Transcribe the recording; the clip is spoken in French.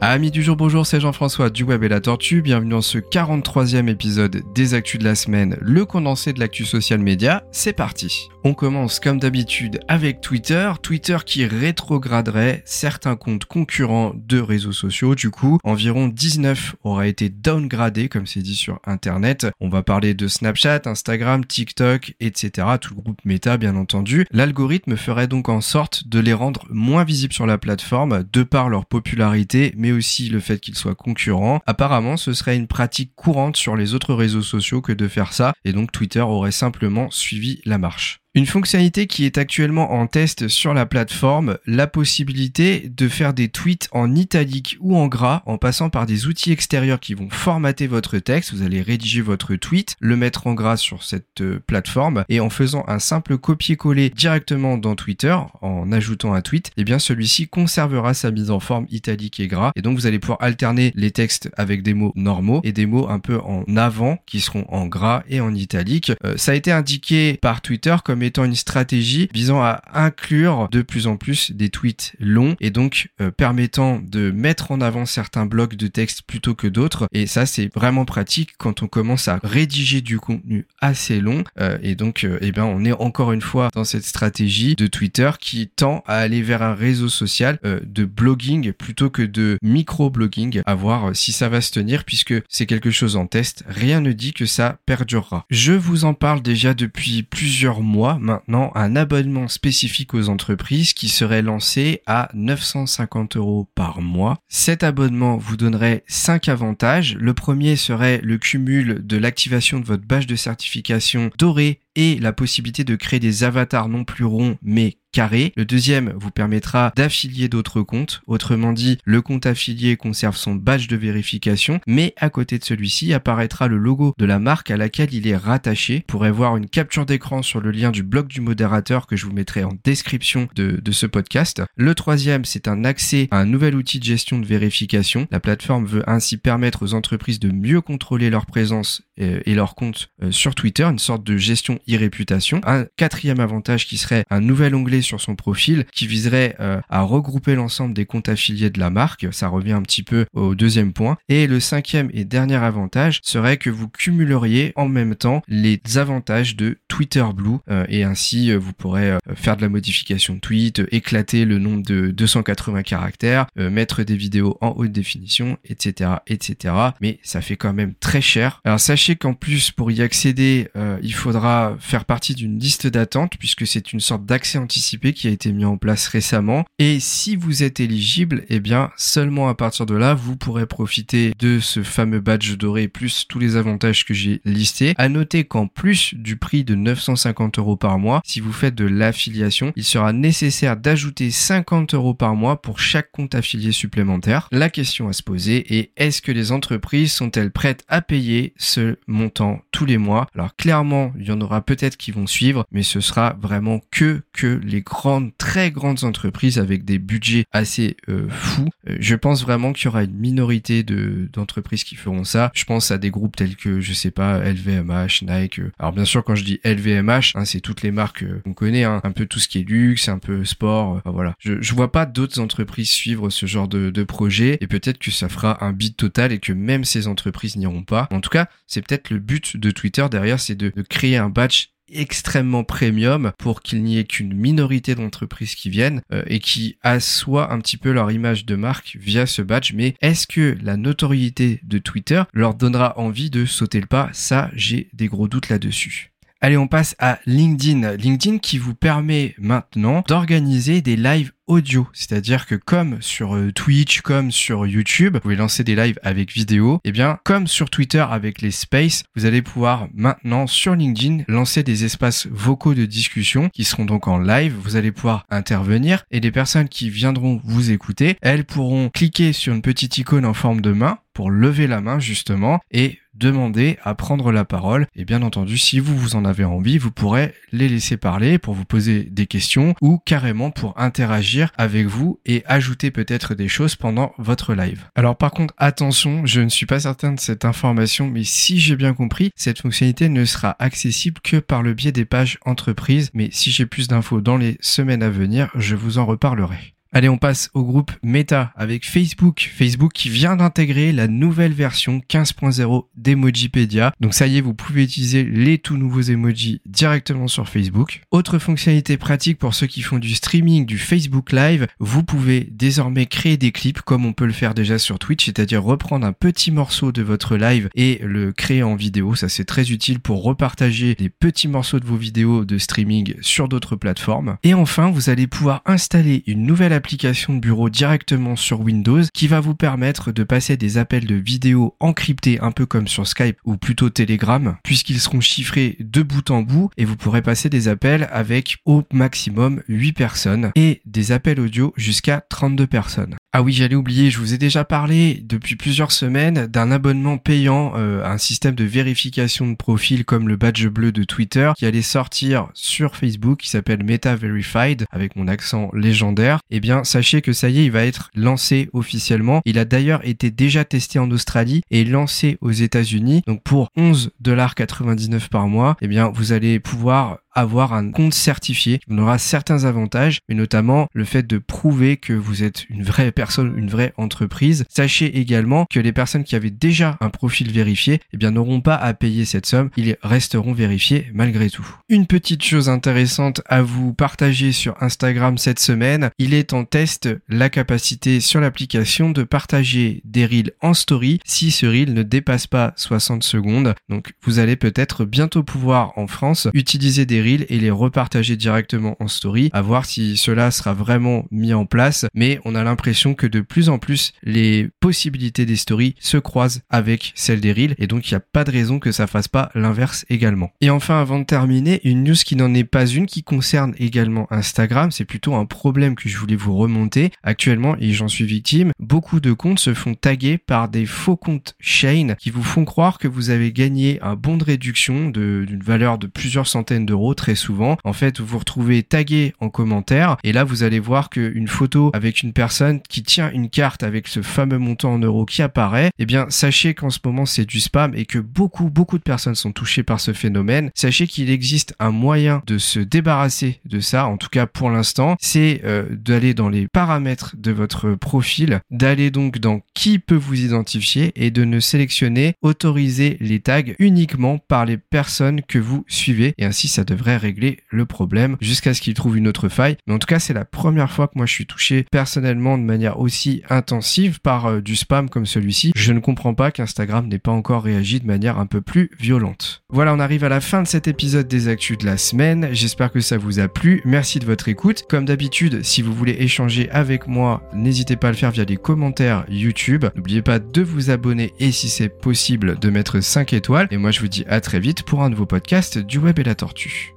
Amis du jour, bonjour, c'est Jean-François du Web et la Tortue. Bienvenue dans ce 43e épisode des Actus de la semaine, le condensé de l'actu social média. C'est parti. On commence comme d'habitude avec Twitter. Twitter qui rétrograderait certains comptes concurrents de réseaux sociaux. Du coup, environ 19 aura été downgradé, comme c'est dit sur Internet. On va parler de Snapchat, Instagram, TikTok, etc. Tout le groupe Meta, bien entendu. L'algorithme ferait donc en sorte de les rendre moins visibles sur la plateforme, de par leur popularité, aussi le fait qu'ils soient concurrents. Apparemment, ce serait une pratique courante sur les autres réseaux sociaux que de faire ça, et donc Twitter aurait simplement suivi la marche. Une fonctionnalité qui est actuellement en test sur la plateforme, la possibilité de faire des tweets en italique ou en gras en passant par des outils extérieurs qui vont formater votre texte. Vous allez rédiger votre tweet, le mettre en gras sur cette euh, plateforme et en faisant un simple copier-coller directement dans Twitter, en ajoutant un tweet, eh bien celui-ci conservera sa mise en forme italique et gras et donc vous allez pouvoir alterner les textes avec des mots normaux et des mots un peu en avant qui seront en gras et en italique. Euh, ça a été indiqué par Twitter comme étant une stratégie visant à inclure de plus en plus des tweets longs et donc euh, permettant de mettre en avant certains blocs de texte plutôt que d'autres. Et ça, c'est vraiment pratique quand on commence à rédiger du contenu assez long. Euh, et donc, euh, eh ben, on est encore une fois dans cette stratégie de Twitter qui tend à aller vers un réseau social de blogging plutôt que de micro-blogging. À voir si ça va se tenir puisque c'est quelque chose en test. Rien ne dit que ça perdurera. Je vous en parle déjà depuis plusieurs mois maintenant un abonnement spécifique aux entreprises qui serait lancé à 950 euros par mois. Cet abonnement vous donnerait 5 avantages. Le premier serait le cumul de l'activation de votre badge de certification doré et la possibilité de créer des avatars non plus ronds mais carrés. Le deuxième vous permettra d'affilier d'autres comptes. Autrement dit, le compte affilié conserve son badge de vérification, mais à côté de celui-ci apparaîtra le logo de la marque à laquelle il est rattaché. Vous pourrez voir une capture d'écran sur le lien du blog du modérateur que je vous mettrai en description de, ce podcast. Le troisième, c'est un accès à un nouvel outil de gestion de vérification. La plateforme veut ainsi permettre aux entreprises de mieux contrôler leur présence euh, et leur compte euh, sur Twitter, une sorte de gestion e-réputation. Un quatrième avantage qui serait un nouvel onglet sur son profil qui viserait euh, à regrouper l'ensemble des comptes affiliés de la marque. Ça revient un petit peu au deuxième point. Et le cinquième et dernier avantage serait que vous cumuleriez en même temps les avantages de Twitter Blue et ainsi vous pourrez faire de la modification de tweet, éclater le nombre de 280 caractères, mettre des vidéos en haute définition, etc., etc. Mais ça fait quand même très cher. Alors sachez qu'en plus, pour y accéder, euh, il faudra faire partie d'une liste d'attente puisque c'est une sorte d'accès anticipé qui a été mis en place récemment. Et si vous êtes éligible, eh bien, seulement à partir de là, vous pourrez profiter de ce fameux badge doré plus tous les avantages que j'ai listés. À noter qu'en plus du prix de 950 euros par mois, si vous faites de l'affiliation, il sera nécessaire d'ajouter 50 euros par mois pour chaque compte affilié supplémentaire. La question à se poser est est-ce que les entreprises sont-elles prêtes à payer ce montant tous les mois? Alors clairement, il y en aura peut-être qui vont suivre, mais ce sera vraiment que que les grandes, très grandes entreprises avec des budgets assez euh, fous. Euh, je pense vraiment qu'il y aura une minorité de d'entreprises qui feront ça. Je pense à des groupes tels que je sais pas LVMH, Nike. Alors bien sûr, quand je dis LVMH, hein, c'est toutes les marques qu'on connaît, hein. un peu tout ce qui est luxe, un peu sport. voilà. Je je vois pas d'autres entreprises suivre ce genre de, de projet et peut-être que ça fera un bid total et que même ces entreprises n'iront pas. En tout cas, c'est peut-être le but de Twitter derrière, c'est de, créer un badge extrêmement premium pour qu'il n'y ait qu'une minorité d'entreprises qui viennent euh, et qui assoient un petit peu leur image de marque via ce badge. Mais est-ce que la notoriété de Twitter leur donnera envie de sauter le pas? Ça, j'ai des gros doutes là-dessus. Allez, on passe à LinkedIn. LinkedIn qui vous permet maintenant d'organiser des lives audio. C'est-à-dire que comme sur euh, Twitch, comme sur YouTube, vous pouvez lancer des lives avec vidéo. Et eh bien, comme sur Twitter avec les spaces, vous allez pouvoir maintenant sur LinkedIn lancer des espaces vocaux de discussion qui seront donc en live. Vous allez pouvoir intervenir et les personnes qui viendront vous écouter, elles pourront cliquer sur une petite icône en forme de main pour lever la main justement et demander à prendre la parole. Et bien entendu, si vous vous en avez envie, vous pourrez les laisser parler pour vous poser des questions ou carrément pour interagir avec vous et ajouter peut-être des choses pendant votre live. Alors par contre, attention, je ne suis pas certain de cette information, mais si j'ai bien compris, cette fonctionnalité ne sera accessible que par le biais des pages entreprises. Mais si j'ai plus d'infos dans les semaines à venir, je vous en reparlerai. Allez, on passe au groupe Meta avec Facebook. Facebook qui vient d'intégrer la nouvelle version 15.0 d'Emojipedia. Donc ça y est, vous pouvez utiliser les tout nouveaux emojis directement sur Facebook. Autre fonctionnalité pratique pour ceux qui font du streaming, du Facebook Live, vous pouvez désormais créer des clips comme on peut le faire déjà sur Twitch, c'est-à-dire reprendre un petit morceau de votre live et le créer en vidéo. Ça c'est très utile pour repartager des petits morceaux de vos vidéos de streaming sur d'autres plateformes. Et enfin, vous allez pouvoir installer une nouvelle application application de bureau directement sur Windows qui va vous permettre de passer des appels de vidéo encryptés un peu comme sur Skype ou plutôt Telegram puisqu'ils seront chiffrés de bout en bout et vous pourrez passer des appels avec au maximum 8 personnes et des appels audio jusqu'à 32 personnes. Ah oui, j'allais oublier, je vous ai déjà parlé depuis plusieurs semaines d'un abonnement payant euh, un système de vérification de profil comme le badge bleu de Twitter qui allait sortir sur Facebook qui s'appelle Meta Verified avec mon accent légendaire. Eh bien, sachez que ça y est, il va être lancé officiellement. Il a d'ailleurs été déjà testé en Australie et lancé aux États-Unis. Donc pour 11,99$ par mois, eh bien, vous allez pouvoir avoir un compte certifié. On aura certains avantages, mais notamment le fait de prouver que vous êtes une vraie personne, une vraie entreprise. Sachez également que les personnes qui avaient déjà un profil vérifié, eh bien, n'auront pas à payer cette somme. Ils resteront vérifiés malgré tout. Une petite chose intéressante à vous partager sur Instagram cette semaine. Il est en test la capacité sur l'application de partager des reels en story si ce reel ne dépasse pas 60 secondes. Donc, vous allez peut-être bientôt pouvoir en France utiliser des et les repartager directement en story, à voir si cela sera vraiment mis en place. Mais on a l'impression que de plus en plus les possibilités des stories se croisent avec celles des reels et donc il n'y a pas de raison que ça fasse pas l'inverse également. Et enfin, avant de terminer, une news qui n'en est pas une qui concerne également Instagram, c'est plutôt un problème que je voulais vous remonter. Actuellement, et j'en suis victime, beaucoup de comptes se font taguer par des faux comptes Shane qui vous font croire que vous avez gagné un bon de réduction d'une valeur de plusieurs centaines d'euros très souvent. En fait, vous vous retrouvez tagué en commentaire et là vous allez voir qu'une photo avec une personne qui tient une carte avec ce fameux montant en euros qui apparaît, eh bien sachez qu'en ce moment c'est du spam et que beaucoup beaucoup de personnes sont touchées par ce phénomène. Sachez qu'il existe un moyen de se débarrasser de ça, en tout cas pour l'instant, c'est euh, d'aller dans les paramètres de votre profil, d'aller donc dans qui peut vous identifier et de ne sélectionner autoriser les tags uniquement par les personnes que vous suivez et ainsi ça devrait régler le problème jusqu'à ce qu'il trouve une autre faille. Mais en tout cas, c'est la première fois que moi je suis touché personnellement de manière aussi intensive par euh, du spam comme celui-ci. Je ne comprends pas qu'Instagram n'ait pas encore réagi de manière un peu plus violente. Voilà, on arrive à la fin de cet épisode des actus de la semaine. J'espère que ça vous a plu. Merci de votre écoute. Comme d'habitude, si vous voulez échanger avec moi, n'hésitez pas à le faire via les commentaires YouTube. N'oubliez pas de vous abonner et si c'est possible de mettre 5 étoiles. Et moi je vous dis à très vite pour un nouveau podcast du web et la tortue.